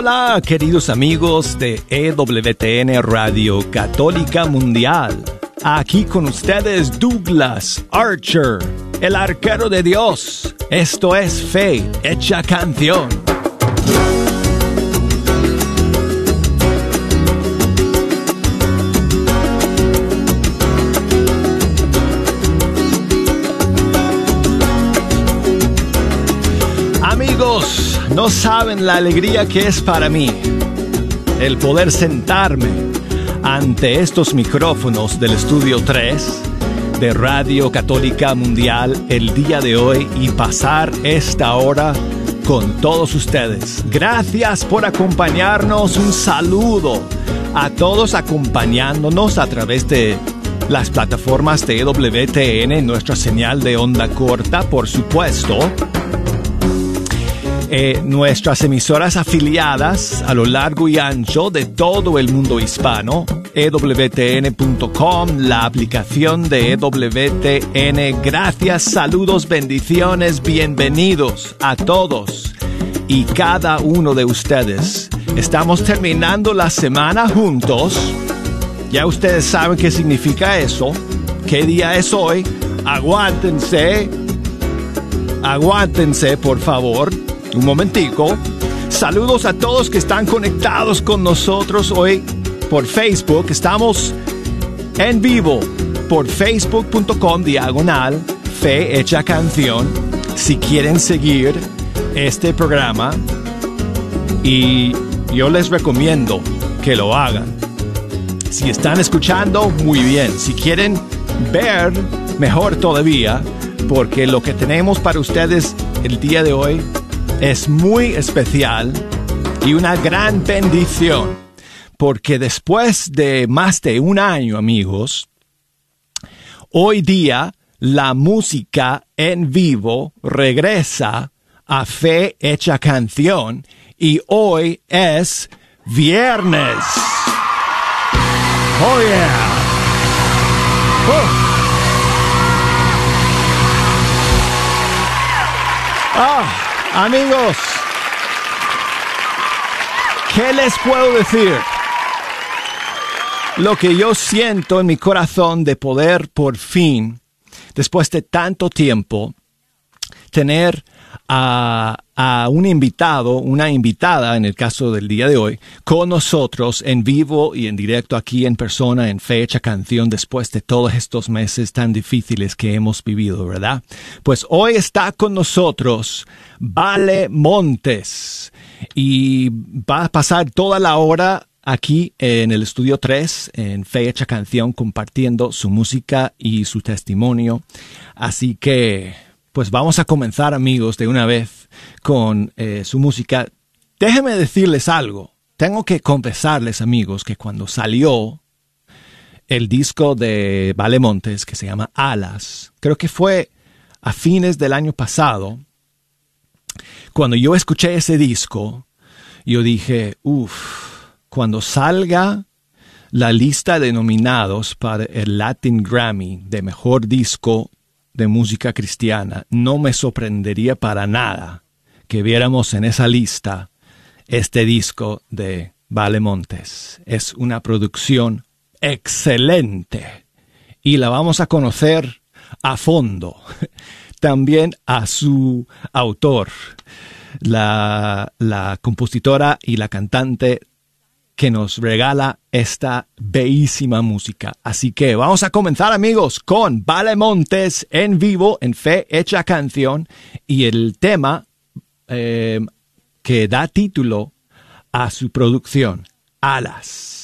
Hola, queridos amigos de EWTN Radio Católica Mundial. Aquí con ustedes Douglas Archer, el arquero de Dios. Esto es Fe Hecha Canción. No saben la alegría que es para mí el poder sentarme ante estos micrófonos del estudio 3 de Radio Católica Mundial el día de hoy y pasar esta hora con todos ustedes. Gracias por acompañarnos. Un saludo a todos acompañándonos a través de las plataformas de WTN, nuestra señal de onda corta, por supuesto eh, nuestras emisoras afiliadas a lo largo y ancho de todo el mundo hispano, ewtn.com, la aplicación de EWTN. Gracias, saludos, bendiciones, bienvenidos a todos y cada uno de ustedes. Estamos terminando la semana juntos. Ya ustedes saben qué significa eso. ¿Qué día es hoy? Aguántense. Aguántense, por favor un momentico. Saludos a todos que están conectados con nosotros hoy por Facebook. Estamos en vivo por facebook.com diagonal fe hecha canción. Si quieren seguir este programa y yo les recomiendo que lo hagan. Si están escuchando, muy bien. Si quieren ver, mejor todavía, porque lo que tenemos para ustedes el día de hoy es muy especial y una gran bendición, porque después de más de un año, amigos, hoy día la música en vivo regresa a Fe Hecha Canción y hoy es viernes. Oh yeah. Oh. Ah. Amigos, ¿qué les puedo decir? Lo que yo siento en mi corazón de poder por fin, después de tanto tiempo, tener a, un invitado, una invitada en el caso del día de hoy, con nosotros en vivo y en directo aquí en persona, en fecha, canción, después de todos estos meses tan difíciles que hemos vivido, ¿verdad? Pues hoy está con nosotros Vale Montes y va a pasar toda la hora aquí en el estudio 3 en Fecha Canción compartiendo su música y su testimonio. Así que pues vamos a comenzar amigos de una vez con eh, su música. Déjenme decirles algo. Tengo que confesarles amigos que cuando salió el disco de Vale Montes que se llama Alas, creo que fue a fines del año pasado, cuando yo escuché ese disco, yo dije, uff, cuando salga la lista de nominados para el Latin Grammy de mejor disco de música cristiana, no me sorprendería para nada que viéramos en esa lista este disco de Vale Montes. Es una producción excelente y la vamos a conocer a fondo. También a su autor, la, la compositora y la cantante que nos regala esta bellísima música. Así que vamos a comenzar amigos con Vale Montes en vivo en Fe Hecha Canción y el tema eh, que da título a su producción, Alas.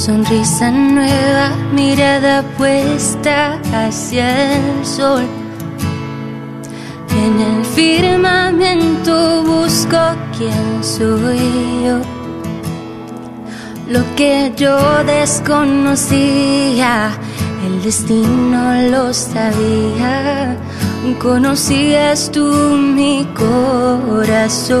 Sonrisa nueva, mirada puesta hacia el sol. En el firmamento busco quién soy yo. Lo que yo desconocía, el destino lo sabía. conocías tú mi corazón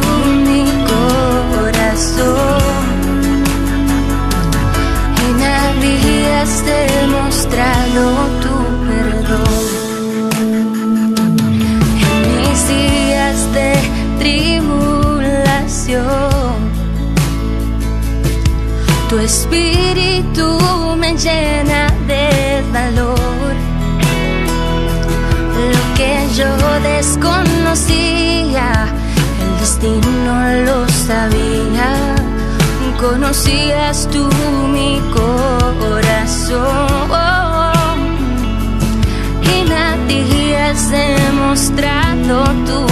espíritu me llena de valor. Lo que yo desconocía, el destino lo sabía. Conocías tú mi corazón y me habías demostrado tu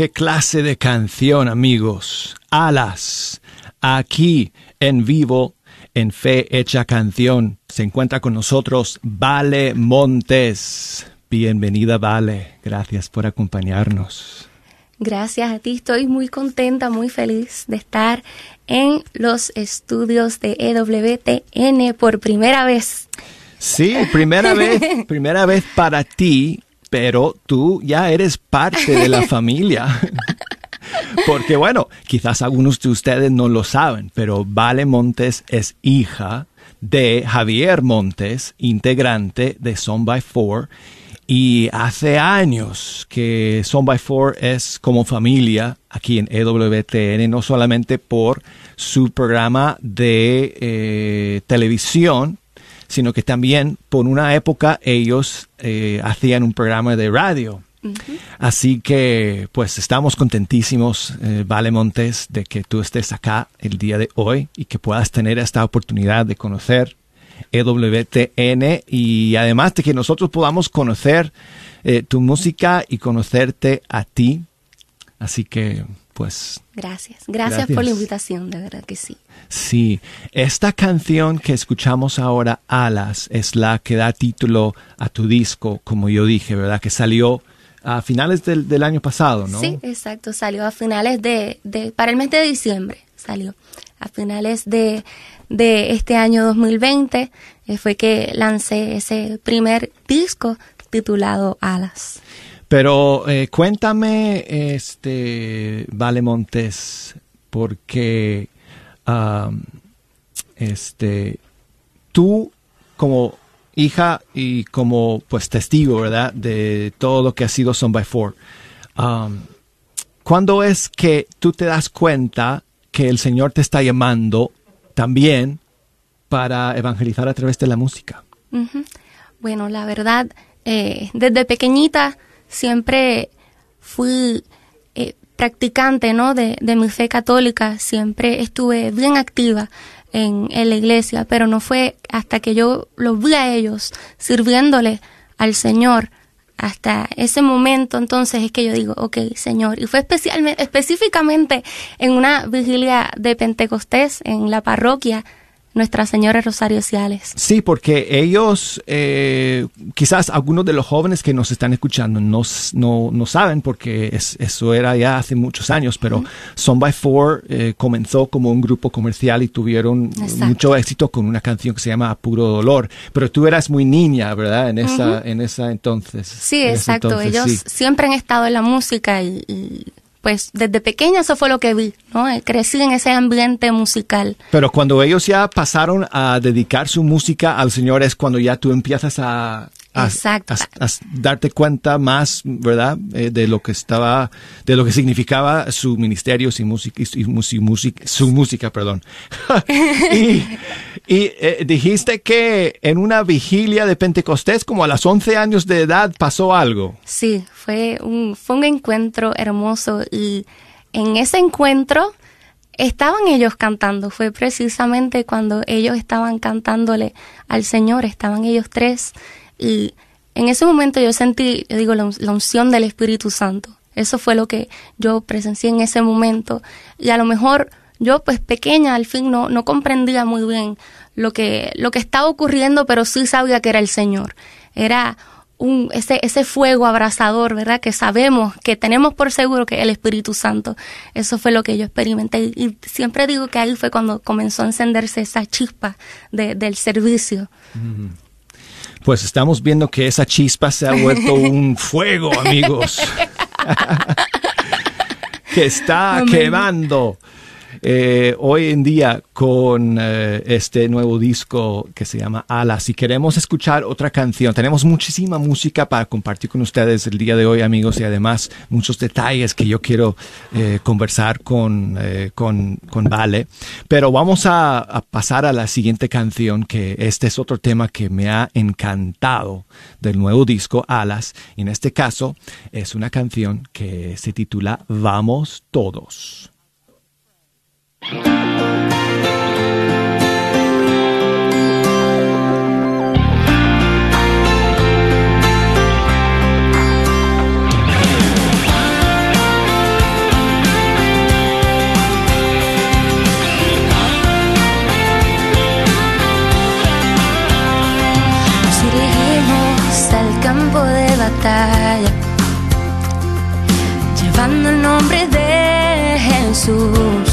qué clase de canción, amigos. Alas. Aquí en vivo, en Fe Hecha Canción, se encuentra con nosotros Vale Montes. Bienvenida, Vale. Gracias por acompañarnos. Gracias a ti. Estoy muy contenta, muy feliz de estar en los estudios de EWTN por primera vez. Sí, primera vez, primera vez para ti pero tú ya eres parte de la familia. Porque bueno, quizás algunos de ustedes no lo saben, pero Vale Montes es hija de Javier Montes, integrante de Son by Four. Y hace años que Son by Four es como familia aquí en EWTN, no solamente por su programa de eh, televisión, sino que también por una época ellos eh, hacían un programa de radio. Así que pues estamos contentísimos, eh, Vale Montes, de que tú estés acá el día de hoy y que puedas tener esta oportunidad de conocer EWTN y además de que nosotros podamos conocer eh, tu música y conocerte a ti. Así que, pues... Gracias. gracias. por la invitación, de verdad que sí. Sí, esta canción que escuchamos ahora, Alas, es la que da título a tu disco, como yo dije, ¿verdad? Que salió a finales del, año pasado, ¿no? Sí, exacto, salió a finales de, de, para el mes de diciembre, salió a finales de, de este año 2020, eh, fue que lancé ese primer disco titulado Alas. Pero eh, cuéntame, este, Vale Montes, porque este, tú como hija y como pues testigo, ¿verdad? De todo lo que ha sido Son by Four. ¿Cuándo es que tú te das cuenta que el Señor te está llamando también para evangelizar a través de la música? Bueno, la verdad, eh, desde pequeñita siempre fui eh, practicante ¿no? de, de, mi fe católica, siempre estuve bien activa en, en, la iglesia, pero no fue hasta que yo los vi a ellos sirviéndole al Señor, hasta ese momento entonces es que yo digo, ok, Señor, y fue especialmente, específicamente en una vigilia de Pentecostés en la parroquia nuestra Señora Rosario Ciales. Sí, porque ellos, eh, quizás algunos de los jóvenes que nos están escuchando no, no, saben, porque eso era ya hace muchos años, pero Son by Four eh, comenzó como un grupo comercial y tuvieron mucho éxito con una canción que se llama Puro Dolor. Pero tú eras muy niña, ¿verdad? En esa, en esa entonces. Sí, exacto. ellos siempre han estado en la música y pues desde pequeña eso fue lo que vi, ¿no? Eh, crecí en ese ambiente musical. Pero cuando ellos ya pasaron a dedicar su música al Señor es cuando ya tú empiezas a, a, darte cuenta más, ¿verdad? Eh, de lo que estaba, de lo que significaba su ministerio, su música, y, música, su música, perdón. y, eh, dijiste que en una vigilia de Pentecostés, como a los 11 años de edad, pasó algo. Sí, fue un, fue un encuentro hermoso y en ese encuentro estaban ellos cantando. Fue precisamente cuando ellos estaban cantándole al Señor, estaban ellos tres y en ese momento yo sentí, digo, la, unción del Espíritu Santo. Eso fue lo que yo presencié en ese momento. Y a lo mejor yo, pues pequeña, al fin no, no comprendía muy bien lo que, lo que estaba ocurriendo, pero sí sabía que era el Señor. Era un, ese, ese fuego abrasador, ¿verdad? Que sabemos, que tenemos por seguro que es el Espíritu Santo. Eso fue lo que yo experimenté. Y, siempre digo que ahí fue cuando comenzó a encenderse esa chispa del servicio pues estamos viendo que esa chispa se ha vuelto un fuego, amigos. que está quemando. Eh, hoy en día con eh, este nuevo disco que se llama Alas. Si queremos escuchar otra canción, tenemos muchísima música para compartir con ustedes el día de hoy, amigos, y además muchos detalles que yo quiero eh, conversar con, con, con, Vale. Pero vamos a, a pasar a la siguiente canción, que este es otro tema que me ha encantado del nuevo disco Alas. Y en este caso es una canción que se titula Vamos Todos. Llevando el nombre de Jesús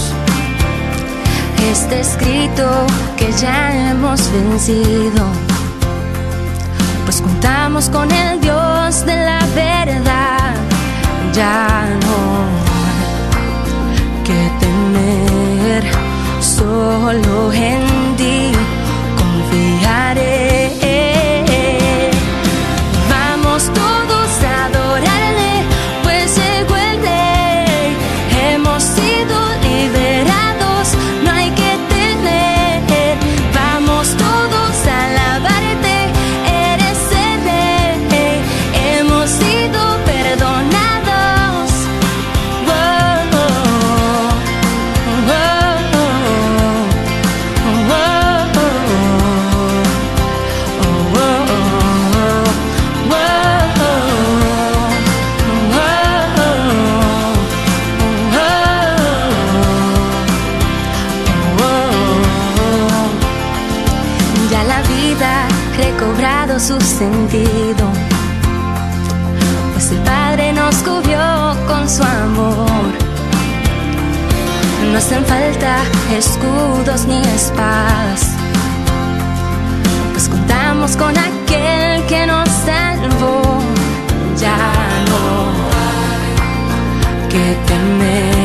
está escrito que ya hemos vencido, pues contamos con el Dios de la verdad, ya no hay que temer, solo en ti confiaré. Escudos ni espadas, pues contamos con aquel que nos salvó. Ya no hay que temer,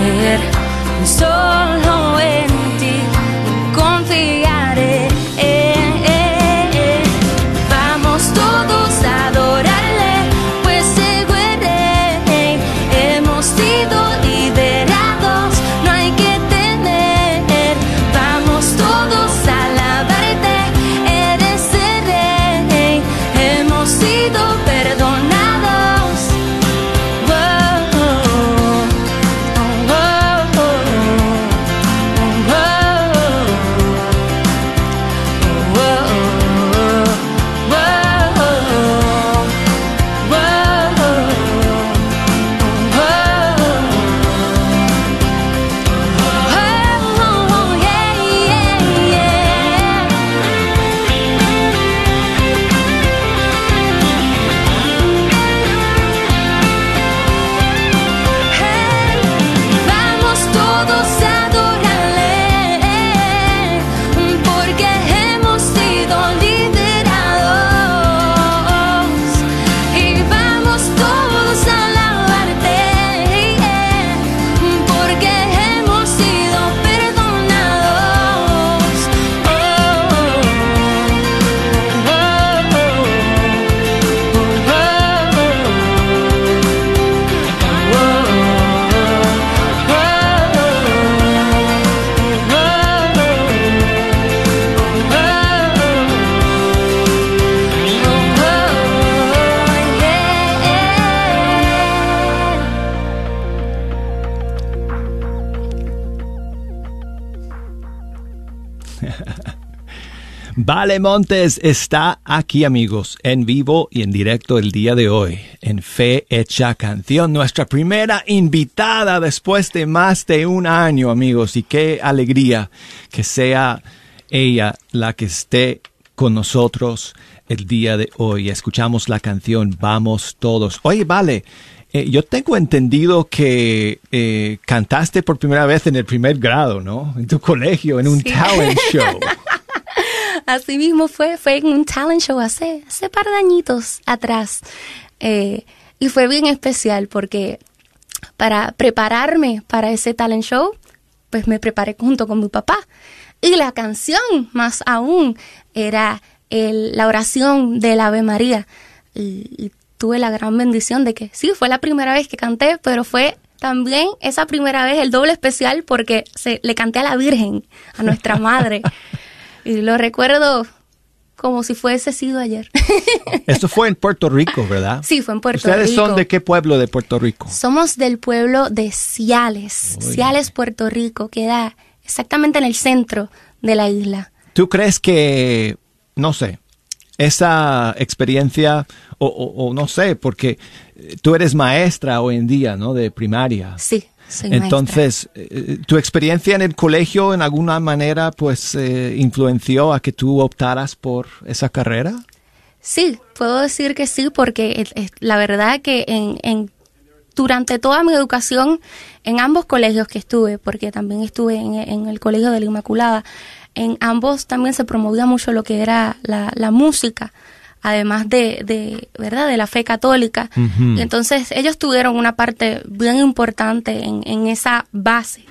Vale Montes está aquí amigos, en vivo y en directo el día de hoy, en Fe Hecha Canción, nuestra primera invitada después de más de un año amigos, y qué alegría que sea ella la que esté con nosotros el día de hoy. Escuchamos la canción Vamos Todos. Oye, Vale, eh, yo tengo entendido que eh, cantaste por primera vez en el primer grado, ¿no? En tu colegio, en un Sí. talent show. Así mismo fue, fue en un talent show hace, hace par de añitos atrás. Eh, y fue bien especial porque para prepararme para ese talent show, pues me preparé junto con mi papá. Y la canción, más aún, era el- la oración del Ave María. Y, y tuve la gran bendición de que sí, fue la primera vez que canté, pero fue también esa primera vez el doble especial porque se, le canté a la Virgen, a nuestra Madre. y lo recuerdo como si fuese sido ayer. Esto fue en Puerto Rico, ¿verdad? sí, fue en Puerto ¿Ustedes Rico. son de qué pueblo de Puerto Rico? Somos del pueblo de Ciales. Oye. Ciales, Puerto Rico, queda exactamente en el centro de la isla. ¿Tú crees que, no sé, esa experiencia, o, o- o no sé, porque tú eres maestra hoy en día, ¿no? De primaria. Sí, soy. Entonces, eh, ¿tu experiencia en el colegio en alguna manera pues eh, influenció a que tú optaras por esa carrera? Sí, puedo decir que sí, porque la verdad que en, en- durante toda mi educación, en ambos colegios que estuve, porque también estuve en, en el Colegio de la Inmaculada, en ambos también se promovía mucho lo que era la, la música, además de, de, ¿verdad?, de la fe católica. Y entonces ellos tuvieron una parte bien importante en, en esa base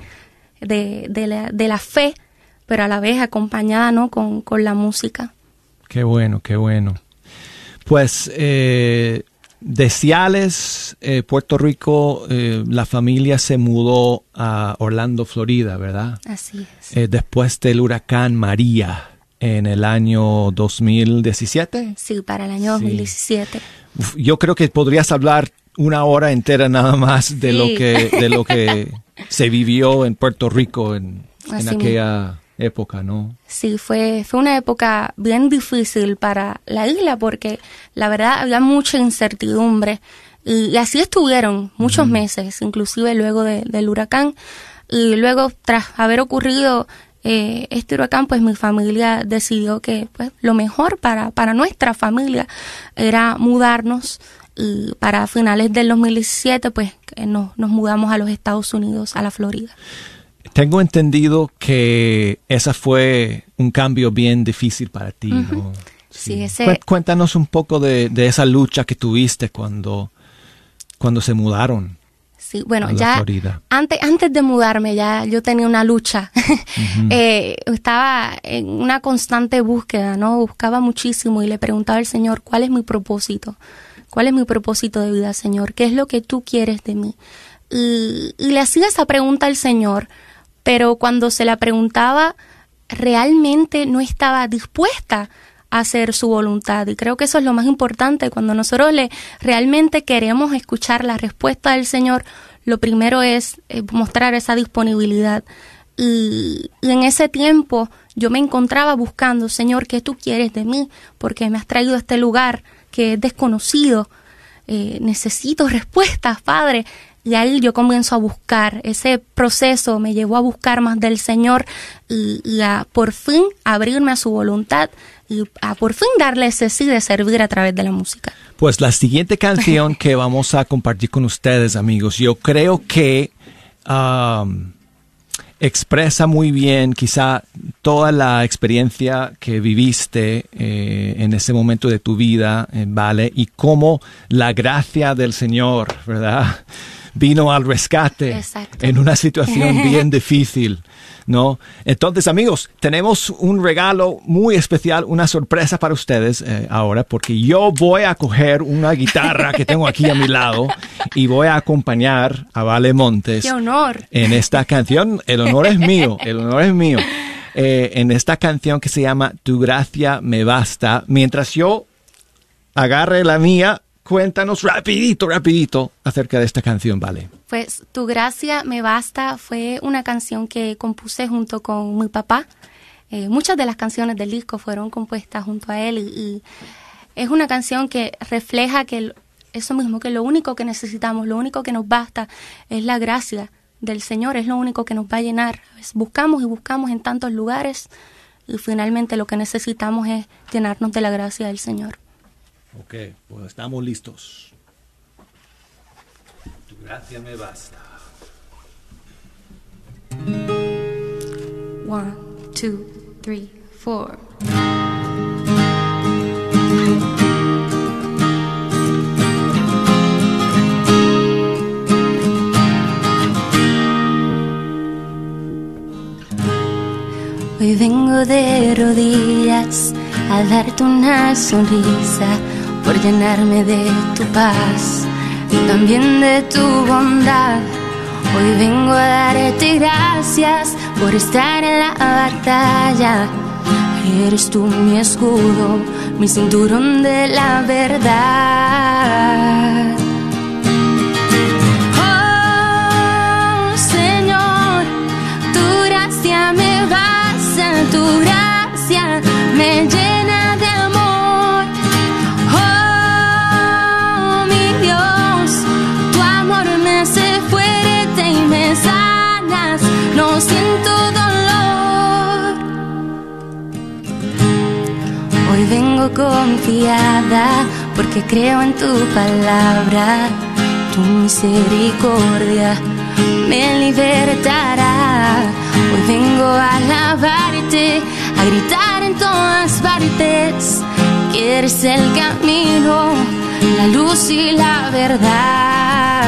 de, de, la, de la fe, pero a la vez acompañada, ¿no?, con, con la música. Qué bueno, qué bueno. Pues eh, de Ciales, eh, Puerto Rico, eh, la familia se mudó a Orlando, Florida, ¿verdad? Así es. Eh, después del huracán María en el año 2017. Sí, para el año Sí. 2017. Uf, yo creo que podrías hablar una hora entera nada más de lo que de lo que se vivió en Puerto Rico en, aquella época, ¿no? Sí, fue, fue una época bien difícil para la isla porque la verdad había mucha incertidumbre y, y así estuvieron muchos meses, inclusive luego de- del huracán y luego tras haber ocurrido eh, este huracán, pues mi familia decidió que pues, lo mejor para, para nuestra familia era mudarnos y para finales del 2017 pues nos, nos mudamos a los Estados Unidos, a la Florida. Tengo entendido que esa fue un cambio bien difícil para ti, ¿no? Sí, ese... Cuéntanos un poco de, de, esa lucha que tuviste cuando, cuando se mudaron. Sí, bueno, ya antes, antes de mudarme ya yo tenía una lucha. eh, estaba en una constante búsqueda, ¿no? Buscaba muchísimo y le preguntaba al Señor, ¿cuál es mi propósito? ¿Cuál es mi propósito de vida, Señor? ¿Qué es lo que tú quieres de mí? Y, y le hacía esa pregunta al Señor, pero cuando se la preguntaba, realmente no estaba dispuesta a hacer su voluntad. Y creo que eso es lo más importante. Cuando nosotros le realmente queremos escuchar la respuesta del Señor, lo primero es eh, mostrar esa disponibilidad. Y, en ese tiempo yo me encontraba buscando, Señor, ¿qué tú quieres de mí? Porque me has traído a este lugar que es desconocido. Eh, necesito respuestas, Padre. Y ahí yo comienzo a buscar. Ese proceso me llevó a buscar más del Señor y, a por fin abrirme a su voluntad y a por fin darle ese sí de servir a través de la música. Pues la siguiente canción que vamos a compartir con ustedes, amigos, yo creo que expresa muy bien quizá toda la experiencia que viviste eh, en ese momento de tu vida, eh, ¿vale? Y cómo la gracia del Señor, ¿verdad? Vino al rescate Exacto. en una situación bien difícil. ¿no? Entonces, amigos, tenemos un regalo muy especial, una sorpresa para ustedes eh, ahora, porque yo voy a coger una guitarra que tengo aquí a mi lado y voy a acompañar a Vale Montes. ¡Qué honor! En esta canción, el honor es mío, el honor es mío. Eh, en esta canción que se llama Tu gracia me basta, mientras yo agarre la mía cuéntanos rapidito, rapidito acerca de esta canción, ¿vale? Pues Tu Gracia Me Basta fue una canción que compuse junto con mi papá. Eh, muchas de las canciones del disco fueron compuestas junto a él y, y es una canción que refleja que eso mismo, que lo único que necesitamos, lo único que nos basta es la gracia del Señor, es lo único que nos va a llenar. Buscamos y buscamos en tantos lugares y finalmente lo que necesitamos es llenarnos de la gracia del Señor. Ok, pues estamos listos. Tu gracia me basta. One, two, three, four. Hoy vengo de rodillas a darte una sonrisa por llenarme de tu paz y también de tu bondad. Hoy vengo a darte gracias por estar en la batalla. Eres tú mi escudo, mi cinturón de la verdad. Oh Señor, tu gracia me basta, tu gracia me llena confiada porque creo en tu palabra. Tu misericordia me libertará. Hoy vengo a alabarte, a gritar en todas partes que eres el camino, la luz y la verdad.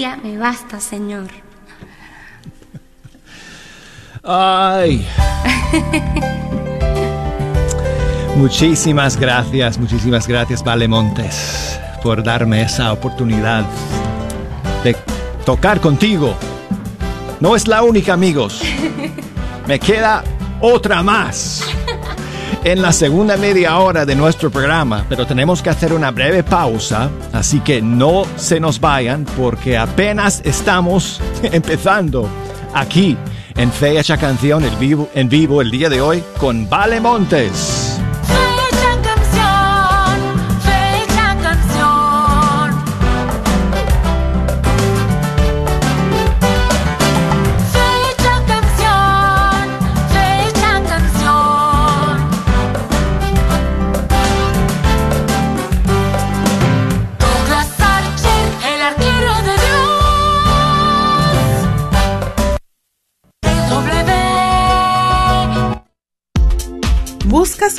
Gracia me basta, Señor. Ay. muchísimas gracias, muchísimas gracias, Vale Montes, por darme esa oportunidad de tocar contigo. No es la única, amigos. Me queda otra más en la segunda media hora de nuestro programa, pero tenemos que hacer una breve pausa, así que no se nos vayan porque apenas estamos empezando aquí en Fecha Canción en vivo, en vivo el día de hoy con Vale Montes.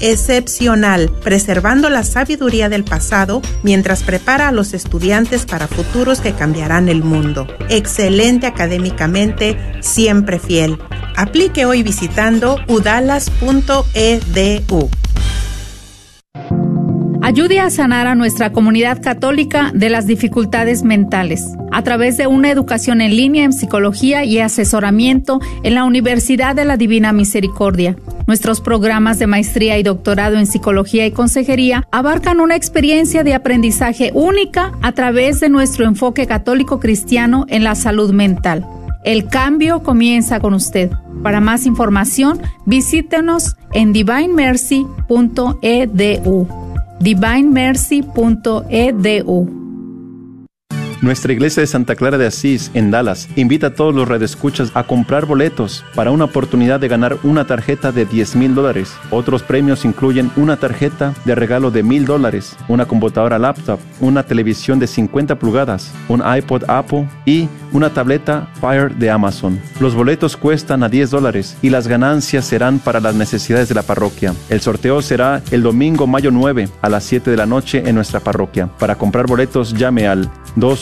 excepcional, preservando la sabiduría del pasado mientras prepara a los estudiantes para futuros que cambiarán el mundo. Excelente académicamente, siempre fiel. Aplique hoy visitando udalas.edu. Ayude a sanar a nuestra comunidad católica de las dificultades mentales a través de una educación en línea en psicología y asesoramiento en la Universidad de la Divina Misericordia. Nuestros programas de maestría y doctorado en psicología y consejería abarcan una experiencia de aprendizaje única a través de nuestro enfoque católico cristiano en la salud mental. El cambio comienza con usted. Para más información, visítenos en divinemercy.edu divinemercy.edu. Nuestra iglesia de Santa Clara de Asís, en Dallas, invita a todos los radioescuchas a comprar boletos para una oportunidad de ganar una tarjeta de 10 mil dólares. Otros premios incluyen una tarjeta de regalo de mil dólares, una computadora laptop, una televisión de 50 pulgadas, un iPod Apple y una tableta Fire de Amazon. Los boletos cuestan a 10 dólares y las ganancias serán para las necesidades de la parroquia. El sorteo será el domingo mayo 9 a las 7 de la noche en nuestra parroquia. Para comprar boletos llame al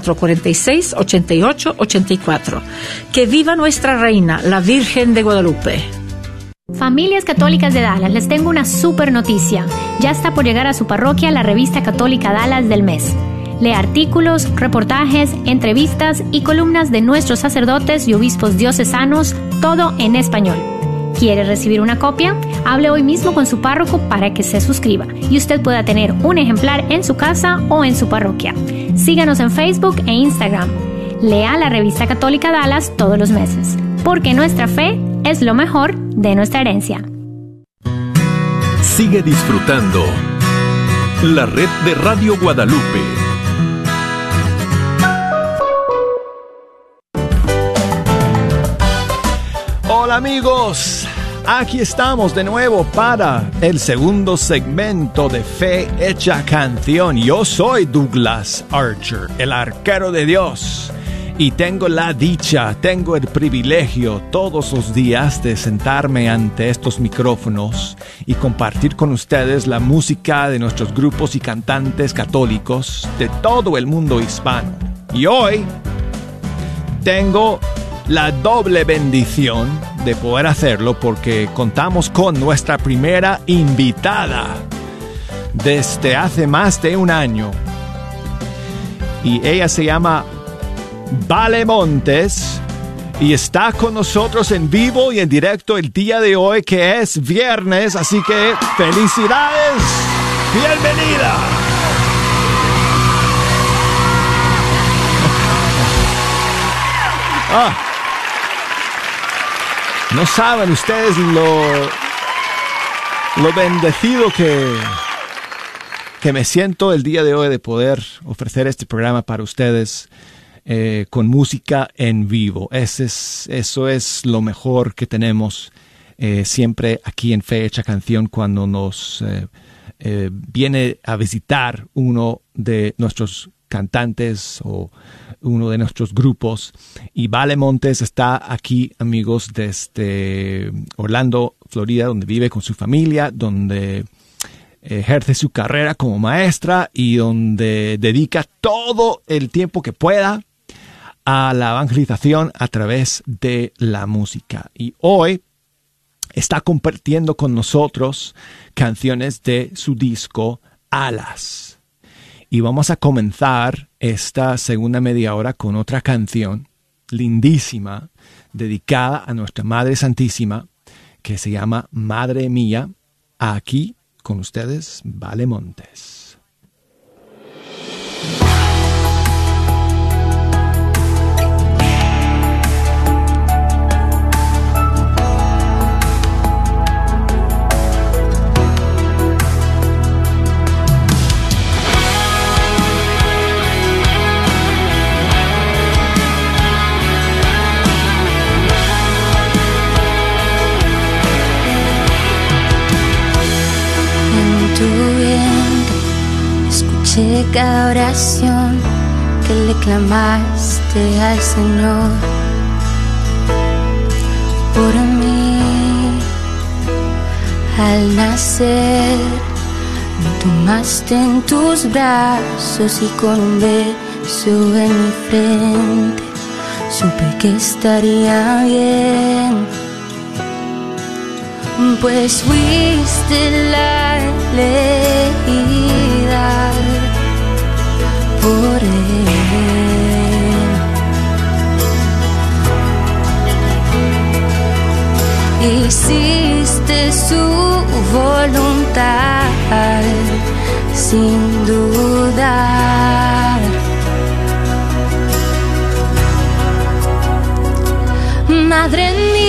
446-8884. Que viva nuestra reina, la Virgen de Guadalupe. Familias Católicas de Dallas, les tengo una super noticia. Ya está por llegar a su parroquia la revista católica Dallas del mes. Lee artículos, reportajes, entrevistas y columnas de nuestros sacerdotes y obispos diocesanos, todo en español. ¿Quiere recibir una copia? Hable hoy mismo con su párroco para que se suscriba y usted pueda tener un ejemplar en su casa o en su parroquia. Síganos en Facebook e Instagram. Lea la revista católica Dallas todos los meses. porque nuestra fe es lo mejor de nuestra herencia. Sigue disfrutando la red de Radio Guadalupe. Hola amigos, aquí estamos de nuevo para el segundo segmento de Fe Hecha Canción. Yo soy Douglas Archer, el arquero de Dios. Y tengo la dicha, tengo el privilegio todos los días de sentarme ante estos micrófonos y compartir con ustedes la música de nuestros grupos y cantantes católicos de todo el mundo hispano. Y hoy tengo la doble bendición de poder hacerlo porque contamos con nuestra primera invitada desde hace más de un año. Y ella se llama Vale Montes y está con nosotros en vivo y en directo el día de hoy que es viernes, así que felicidades, bienvenida. Ah. No saben ustedes lo, lo bendecido que, que me siento el día de hoy de poder ofrecer este programa para ustedes eh, con música en vivo. Ese es, eso es lo mejor que tenemos eh, siempre aquí en Fecha Canción cuando nos eh, viene a visitar uno de nuestros cantantes o uno de nuestros grupos. Y Vale Montes está aquí, amigos, desde Orlando, Florida, donde vive con su familia, donde ejerce su carrera como maestra y donde dedica todo el tiempo que pueda a la evangelización a través de la música. Y hoy está compartiendo con nosotros canciones de su disco Alas. Y vamos a comenzar esta segunda media hora con otra canción lindísima dedicada a nuestra Madre Santísima que se llama Madre Mía. Aquí con ustedes, Vale Montes. En tu vientre escuché cada oración que le clamaste al Señor por mí. Al nacer me tomaste en tus brazos y con un beso en mi frente supe que estaría bien pues fuiste la elegida por él. Hiciste su voluntad sin dudar. Madre mía,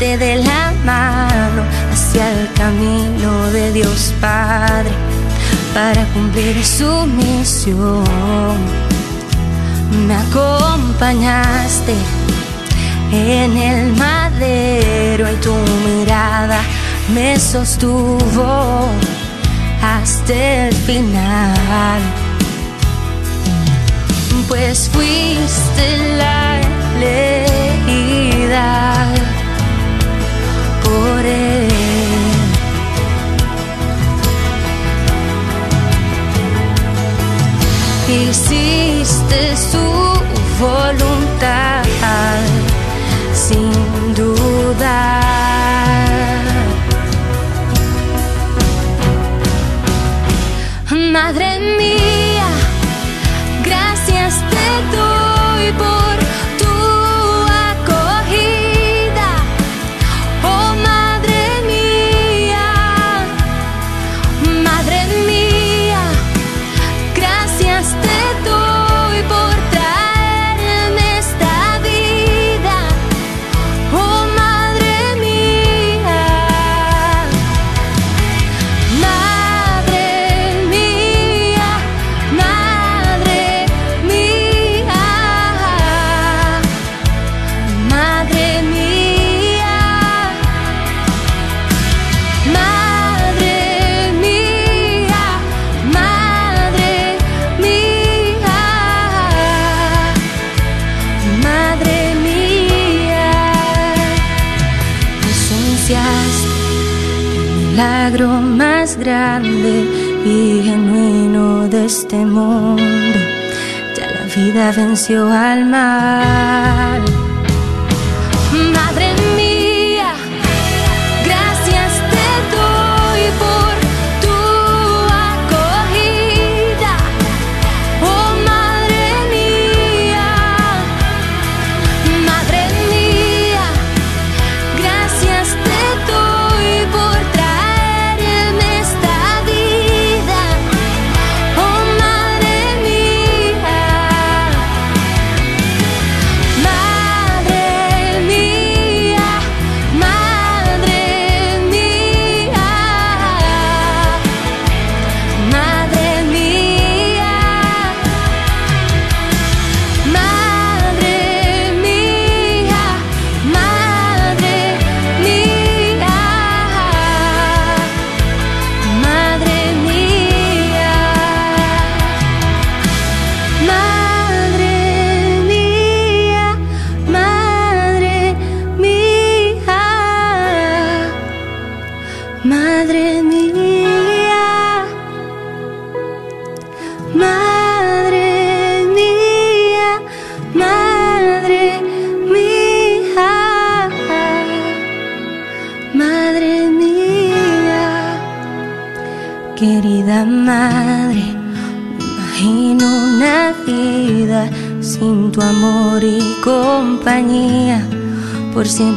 de la mano hacia el camino de Dios Padre para cumplir su misión. Me acompañaste en el madero y tu mirada me sostuvo hasta el final. Pues fuiste la elegida por. Hiciste su voluntad venció al mal.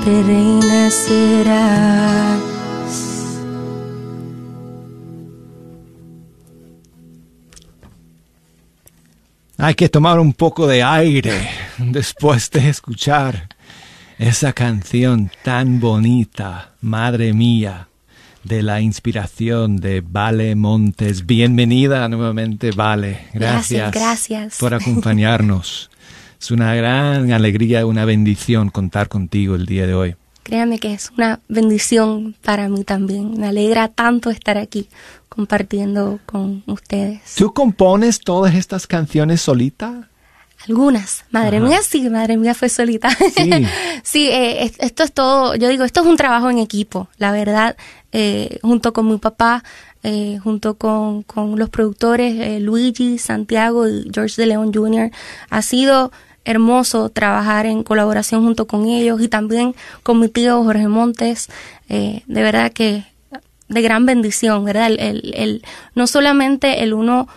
Siempre reina serás. Hay que tomar un poco de aire después de escuchar esa canción tan bonita, Madre mía, de la inspiración de Vale Montes. Bienvenida nuevamente, Vale. Gracias, Gracias, gracias. por acompañarnos. Es una gran alegría, una bendición contar contigo el día de hoy. Créame que es una bendición para mí también. Me alegra tanto estar aquí compartiendo con ustedes. ¿Tú compones todas estas canciones solita? Algunas. Madre Ajá. mía, sí, madre mía fue solita. Sí. Sí, eh, es- esto es todo, yo digo, esto es un trabajo en equipo, la verdad, eh, junto con mi papá, eh, junto con, con los productores eh, Luigi, Santiago y George de León Jr. Ha sido hermoso trabajar en colaboración junto con ellos y también con mi tío Jorge Montes. Eh, de verdad que de gran bendición, ¿verdad? El, el, el- no solamente el uno,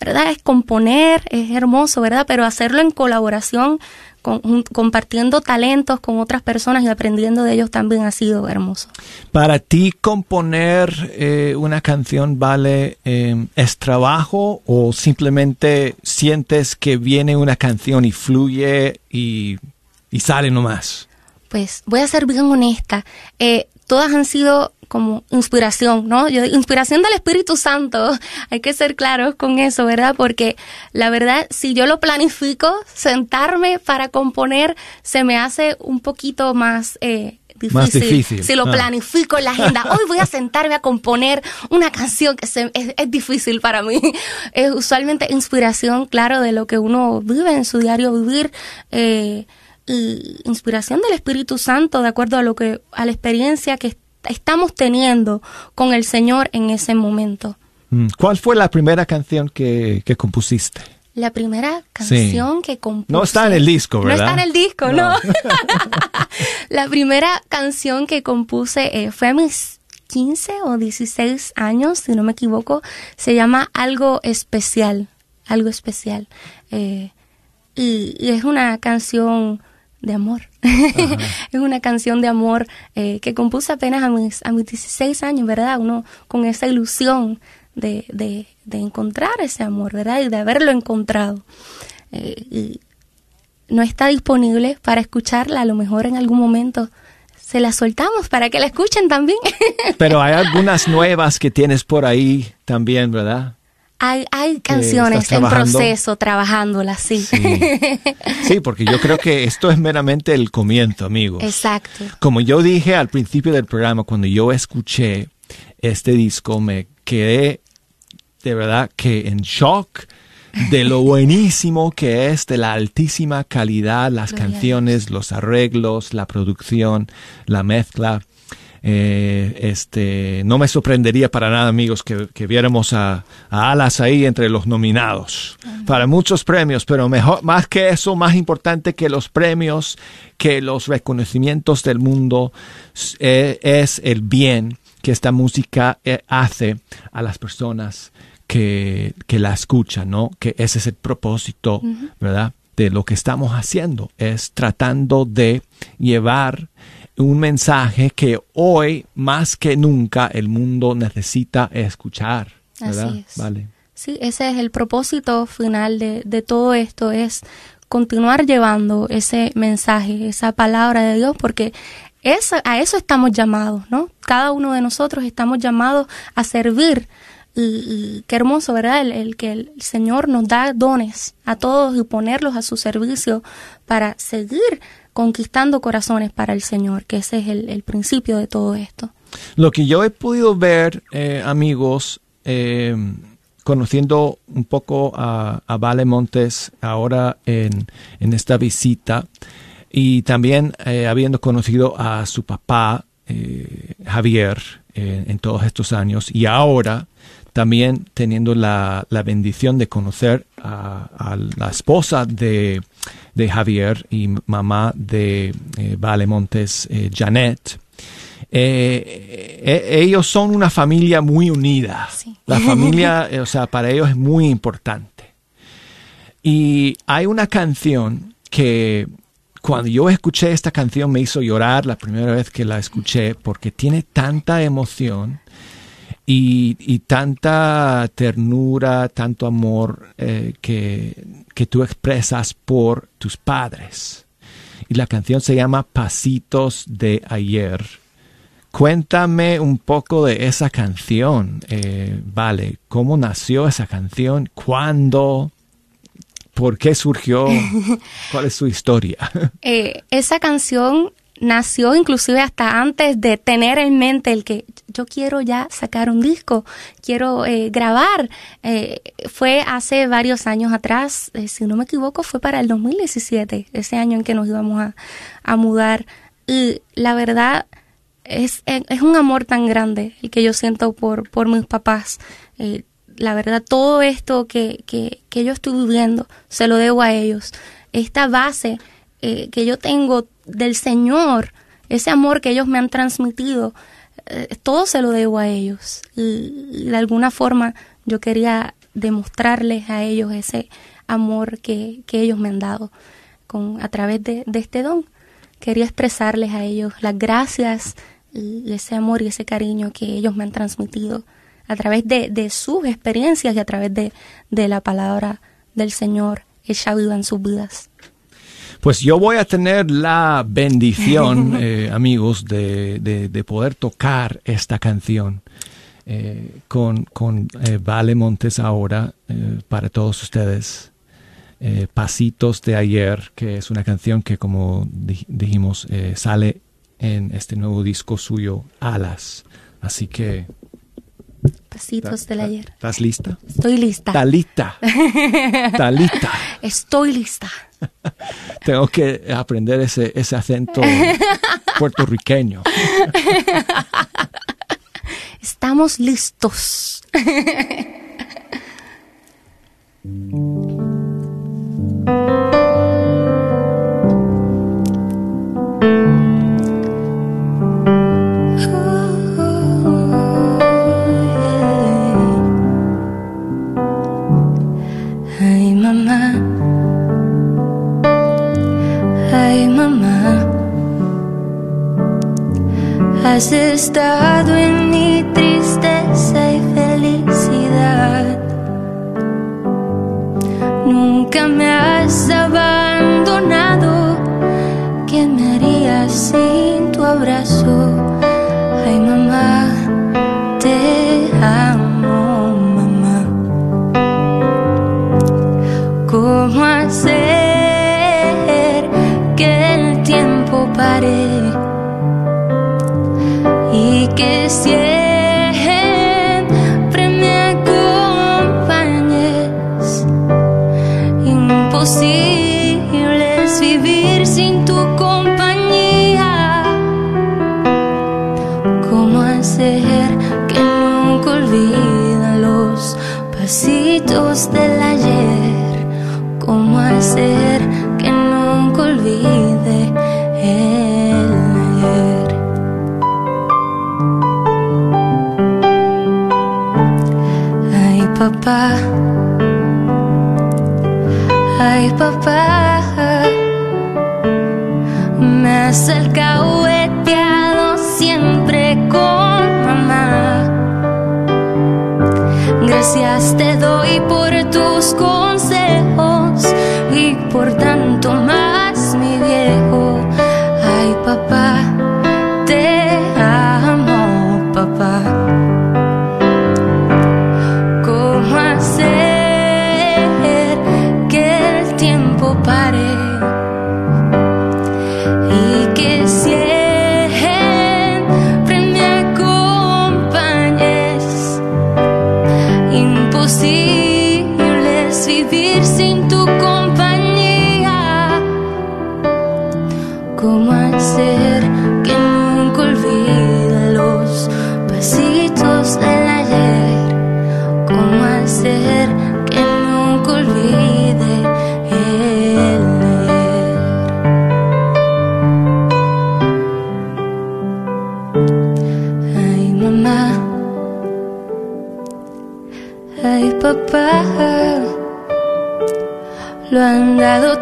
¿verdad? Es componer, es hermoso, ¿verdad? Pero hacerlo en colaboración, con- compartiendo talentos con otras personas y aprendiendo de ellos también ha sido hermoso. Para ti componer eh, una canción vale eh, es trabajo o simplemente sientes que viene una canción y fluye y, y sale nomás. Pues voy a ser bien honesta. Eh, todas han sido como inspiración, ¿no? Yo, inspiración del Espíritu Santo. Hay que ser claros con eso, ¿verdad? Porque la verdad, si yo lo planifico, sentarme para componer se me hace un poquito más eh, difícil. Más difícil. Si lo Ah. planifico en la agenda, hoy voy a sentarme a componer una canción que se- es, es difícil para mí. Es usualmente inspiración, claro, de lo que uno vive en su diario vivir. eh, y inspiración del Espíritu Santo, de acuerdo a lo que, a la experiencia que est- estamos teniendo con el Señor en ese momento. Mm, ¿Cuál fue la primera canción que, que compusiste? La primera canción que compuse. No está en el disco, ¿verdad? No está en el disco, No. no. la primera canción que compuse eh, fue a mis 15 o 16 años, si no me equivoco. Se llama Algo Especial. Algo Especial. Eh, y, y es una canción de amor. es una canción de amor eh, que compuse apenas a mis, a mis 16 años, ¿verdad? Uno con esa ilusión de, de, de encontrar ese amor, ¿verdad? Y de haberlo encontrado. Eh, y no está disponible para escucharla, a lo mejor en algún momento se la soltamos para que la escuchen también. Pero hay algunas nuevas que tienes por ahí también, ¿verdad? Hay, hay canciones en proceso, trabajándolas, sí. Sí, porque yo creo que esto es meramente el comienzo, amigos. Exacto. Como yo dije al principio del programa, cuando yo escuché este disco, me quedé de verdad que en shock de lo buenísimo que es, de la altísima calidad, las Gloria canciones, los arreglos, la producción, la mezcla. Eh, este, no me sorprendería para nada, amigos, que, que viéramos a, a Alas ahí entre los nominados para muchos premios, pero mejor, más que eso, más importante que los premios, que los reconocimientos del mundo, eh, es el bien que esta música eh, hace a las personas que, que la escuchan, ¿no? Que ese es el propósito, ¿verdad? De lo que estamos haciendo, es tratando de llevar un mensaje que hoy más que nunca el mundo necesita escuchar, ¿verdad? Así es. Vale. Sí, ese es el propósito final de, de todo esto, es continuar llevando ese mensaje, esa palabra de Dios, porque eso, a eso estamos llamados, ¿no? Cada uno de nosotros estamos llamados a servir. Y, y qué hermoso, ¿verdad? El, el que el Señor nos da dones a todos y ponerlos a su servicio para seguir conquistando corazones para el Señor, que ese es el, el principio de todo esto. Lo que yo he podido ver, eh, amigos, eh, conociendo un poco a, a Vale Montes ahora en, en esta visita y también eh, habiendo conocido a su papá, Javier, en todos estos años y ahora también teniendo la, la bendición de conocer a la esposa de, de Javier y mamá de eh, Vale Montes, eh, Janet. Eh, eh, ellos son una familia muy unida. Sí. La familia, o sea, para ellos es muy importante. Y hay una canción que cuando yo escuché esta canción me hizo llorar la primera vez que la escuché porque tiene tanta emoción y, y tanta ternura, tanto amor eh, que, que tú expresas por tus padres. Y la canción se llama Pasitos de ayer. Cuéntame un poco de esa canción, eh, vale, cómo nació esa canción, cuándo, por qué surgió, cuál es su historia. Eh, esa canción nació inclusive hasta antes de tener en mente el que yo quiero ya sacar un disco, quiero eh, grabar. Eh, fue hace varios años atrás, eh, si no me equivoco, fue para el 2017, ese año en que nos íbamos a, a mudar. Y la verdad es, es un amor tan grande el que yo siento por, por mis papás. La verdad, todo esto que, que, que yo estoy viviendo se lo debo a ellos. Esta base eh, que yo tengo del Señor, ese amor que ellos me han transmitido, eh, todo se lo debo a ellos. De alguna forma yo quería demostrarles a ellos ese amor que, que ellos me han dado con, a través de, de este don. Quería expresarles a ellos las gracias ese amor y ese cariño que ellos me han transmitido a través de, de sus experiencias y a través de, de la palabra del Señor hecha viva en sus vidas. Pues yo voy a tener la bendición, eh, amigos, de, de- de poder tocar esta canción eh, con, con eh, Vale Montes ahora para todos ustedes. Pasitos de ayer, que es una canción que como di- dijimos sale en este nuevo disco suyo, Alas. Así que... Del ayer. ¿Estás lista? Estoy lista. Talita. Talita. Estoy lista. Tengo que aprender ese, ese acento puertorriqueño. Estamos listos. Has estado en mi tristeza y felicidad. Nunca me has abandonado, ¿quién me haría sin tu abrazo? Que siempre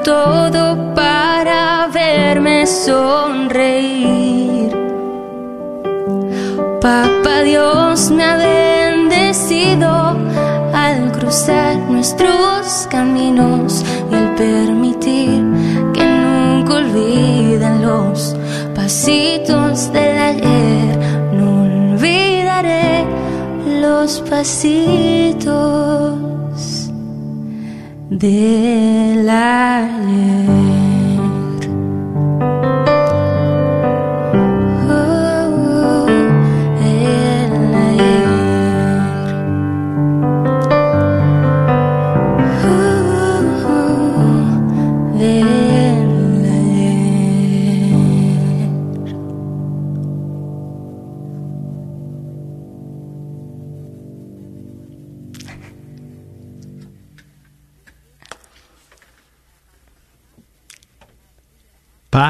todo para verme sonreír. Papá Dios me ha bendecido al cruzar nuestros caminos y al permitir que nunca olviden los pasitos del ayer. No olvidaré los pasitos del ayer.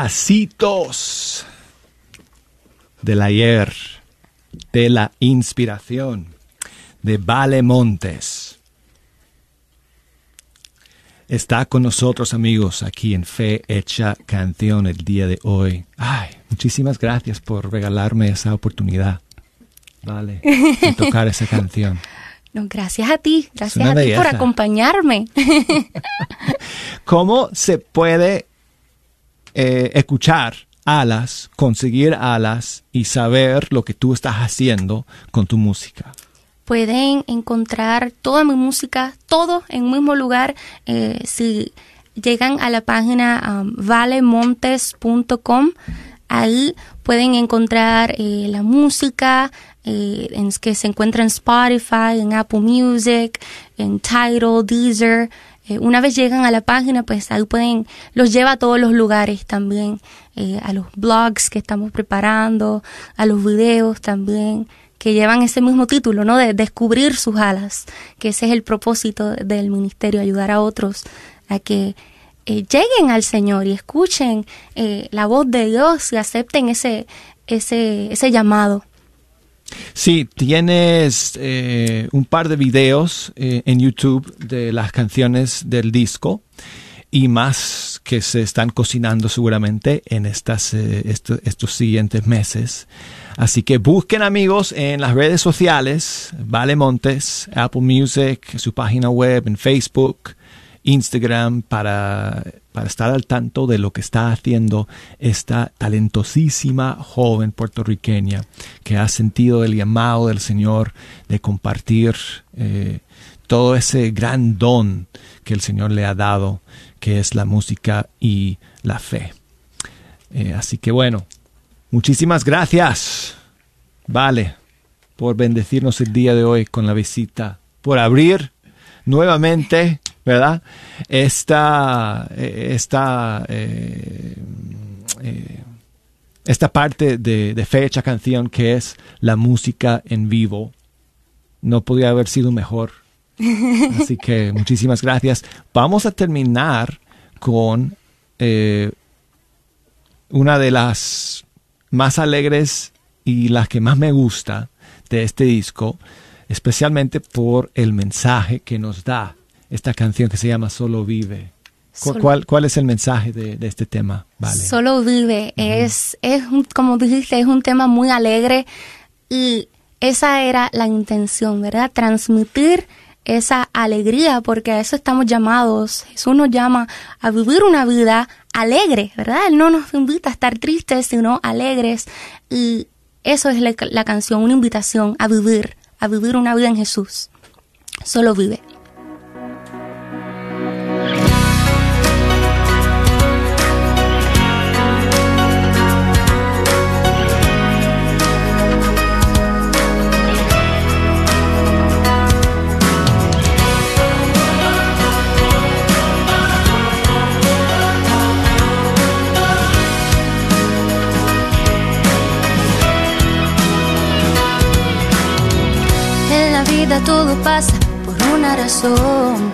Pasitos del ayer, de la inspiración, de Vale Montes. Está con nosotros, amigos, aquí en Fe Hecha Canción el día de hoy. Ay, muchísimas gracias por regalarme esa oportunidad. Vale, de tocar esa canción. No, gracias a ti, gracias a ti por acompañarme. ¿Cómo se puede eh, escuchar alas, conseguir alas y saber lo que tú estás haciendo con tu música? pueden encontrar toda mi música, todo en un mismo lugar. Eh, si llegan a la página um, valemontes.com, ahí pueden encontrar eh, la música eh, en, que se encuentra en Spotify, en Apple Music, en Tidal, Deezer. Eh, una vez llegan a la página, pues ahí pueden, los lleva a todos los lugares también, eh, a los blogs que estamos preparando, a los videos también que llevan ese mismo título, ¿no? De descubrir sus alas, que ese es el propósito del ministerio, ayudar a otros a que eh, lleguen al Señor y escuchen la voz de Dios y acepten ese, ese, ese llamado. Sí, tienes eh, un par de videos eh, en YouTube de las canciones del disco y más que se están cocinando seguramente en estas, eh, esto- estos siguientes meses. Así que busquen amigos en las redes sociales, Vale Montes, Apple Music, su página web, en Facebook, Instagram, para, para estar al tanto de lo que está haciendo esta talentosísima joven puertorriqueña que ha sentido el llamado del Señor de compartir eh, todo ese gran don que el Señor le ha dado, que es la música y la fe. Eh, así que bueno, muchísimas gracias, Vale, por bendecirnos el día de hoy con la visita, por abrir nuevamente, ¿verdad? Esta, eh, esta, eh, eh, esta parte de, de fecha canción que es la música en vivo. No podría haber sido mejor. Así que muchísimas gracias. Vamos a terminar con eh, una de las más alegres y las que más me gusta de este disco, especialmente por el mensaje que nos da esta canción que se llama Solo Vive. ¿Cu- Solo- ¿Cuál, cuál es el mensaje de, de este tema? Vale. Solo vive. Es, es un- como dijiste, es un tema muy alegre y esa era la intención, ¿verdad? Transmitir esa alegría, porque a eso estamos llamados. Jesús nos llama a vivir una vida alegre, ¿verdad? Él no nos invita a estar tristes, sino alegres. Y eso es la, la canción, una invitación a vivir, a vivir una vida en Jesús. Solo vive. Vida todo pasa por una razón.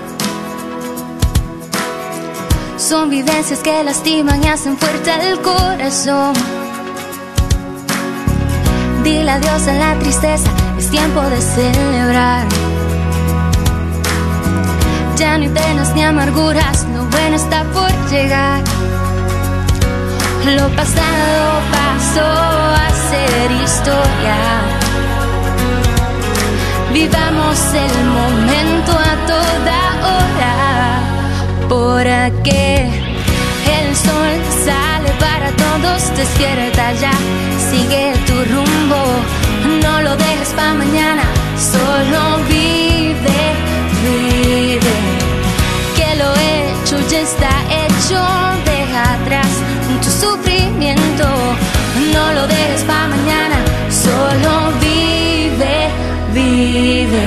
Son vivencias que lastiman y hacen fuerte el corazón. Dile adiós a la tristeza, es tiempo de celebrar. Ya no hay penas ni amarguras, lo bueno está por llegar. Lo pasado pasó a ser historia. Vivamos el momento a toda hora, porque el sol sale para todos, despierta ya, sigue tu rumbo, no lo dejes para mañana, solo vive, vive, que lo hecho ya está hecho, No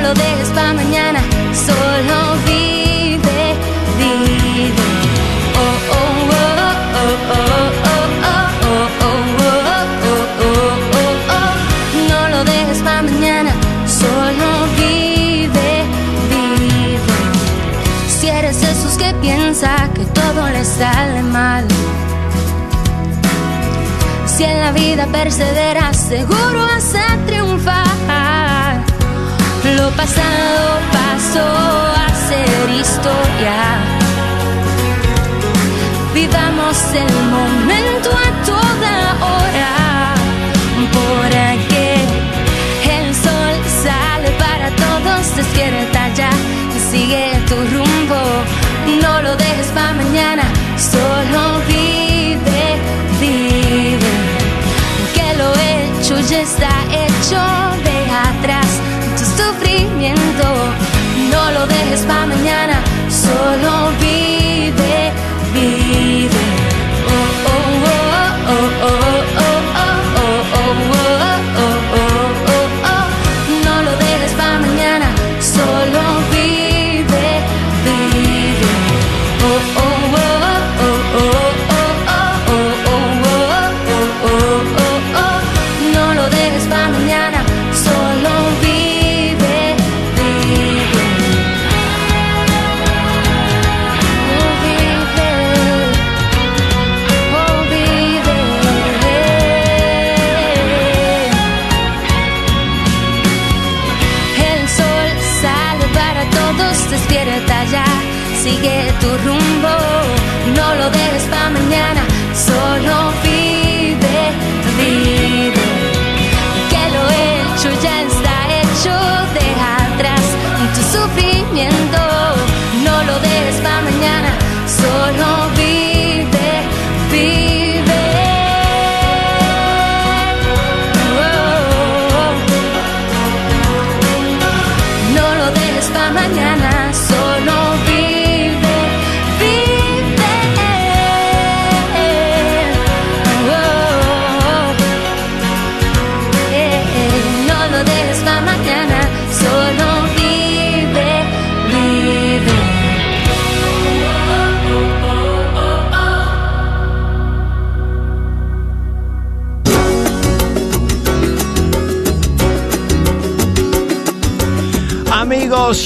lo dejes para mañana, solo vive, vive. No lo dejes para mañana, solo vive, vive. Si eres esos que piensa que todo le sale mal si en la vida perseveras, seguro vas a triunfar. Lo pasado pasó a ser historia. Vivamos el momento a toda hora.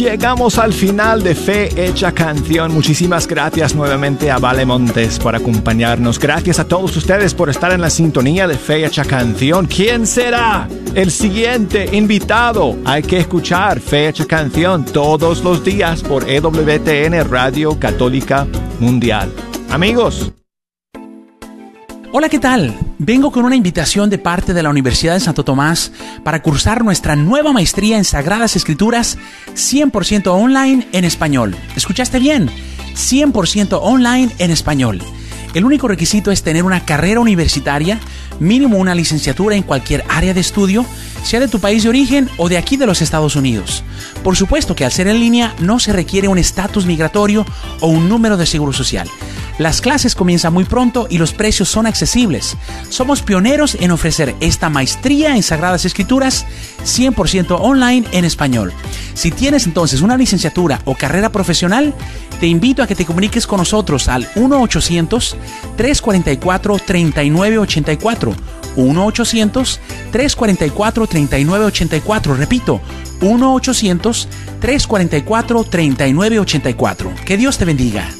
Llegamos al final de Fe Hecha Canción. Muchísimas gracias nuevamente a Vale Montes por acompañarnos. Gracias a todos ustedes por estar en la sintonía de Fe Hecha Canción. ¿Quién será el siguiente invitado? Hay que escuchar Fe Hecha Canción todos los días por EWTN Radio Católica Mundial. Amigos. Hola, ¿qué tal? Vengo con una invitación de parte de la Universidad de Santo Tomás para cursar nuestra nueva maestría en Sagradas Escrituras 100% online en español. ¿Escuchaste bien? 100% online en español. El único requisito es tener una carrera universitaria, mínimo una licenciatura en cualquier área de estudio, sea de tu país de origen o de aquí de los Estados Unidos. Por supuesto que al ser en línea no se requiere un estatus migratorio o un número de seguro social. Las clases comienzan muy pronto y los precios son accesibles. Somos pioneros en ofrecer esta maestría en Sagradas Escrituras 100% online en español. Si tienes entonces una licenciatura o carrera profesional, te invito a que te comuniques con nosotros al 1-800-344-3984. 1-800-344-3984. Repito, 1-800-344-3984. Que Dios te bendiga.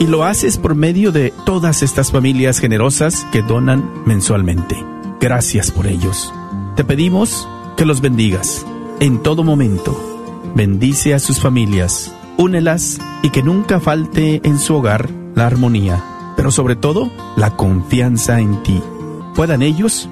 y lo haces por medio de todas estas familias generosas que donan mensualmente. Gracias por ellos. Te pedimos que los bendigas en todo momento. Bendice a sus familias, únelas y que nunca falte en su hogar la armonía, pero sobre todo la confianza en ti. Puedan ellos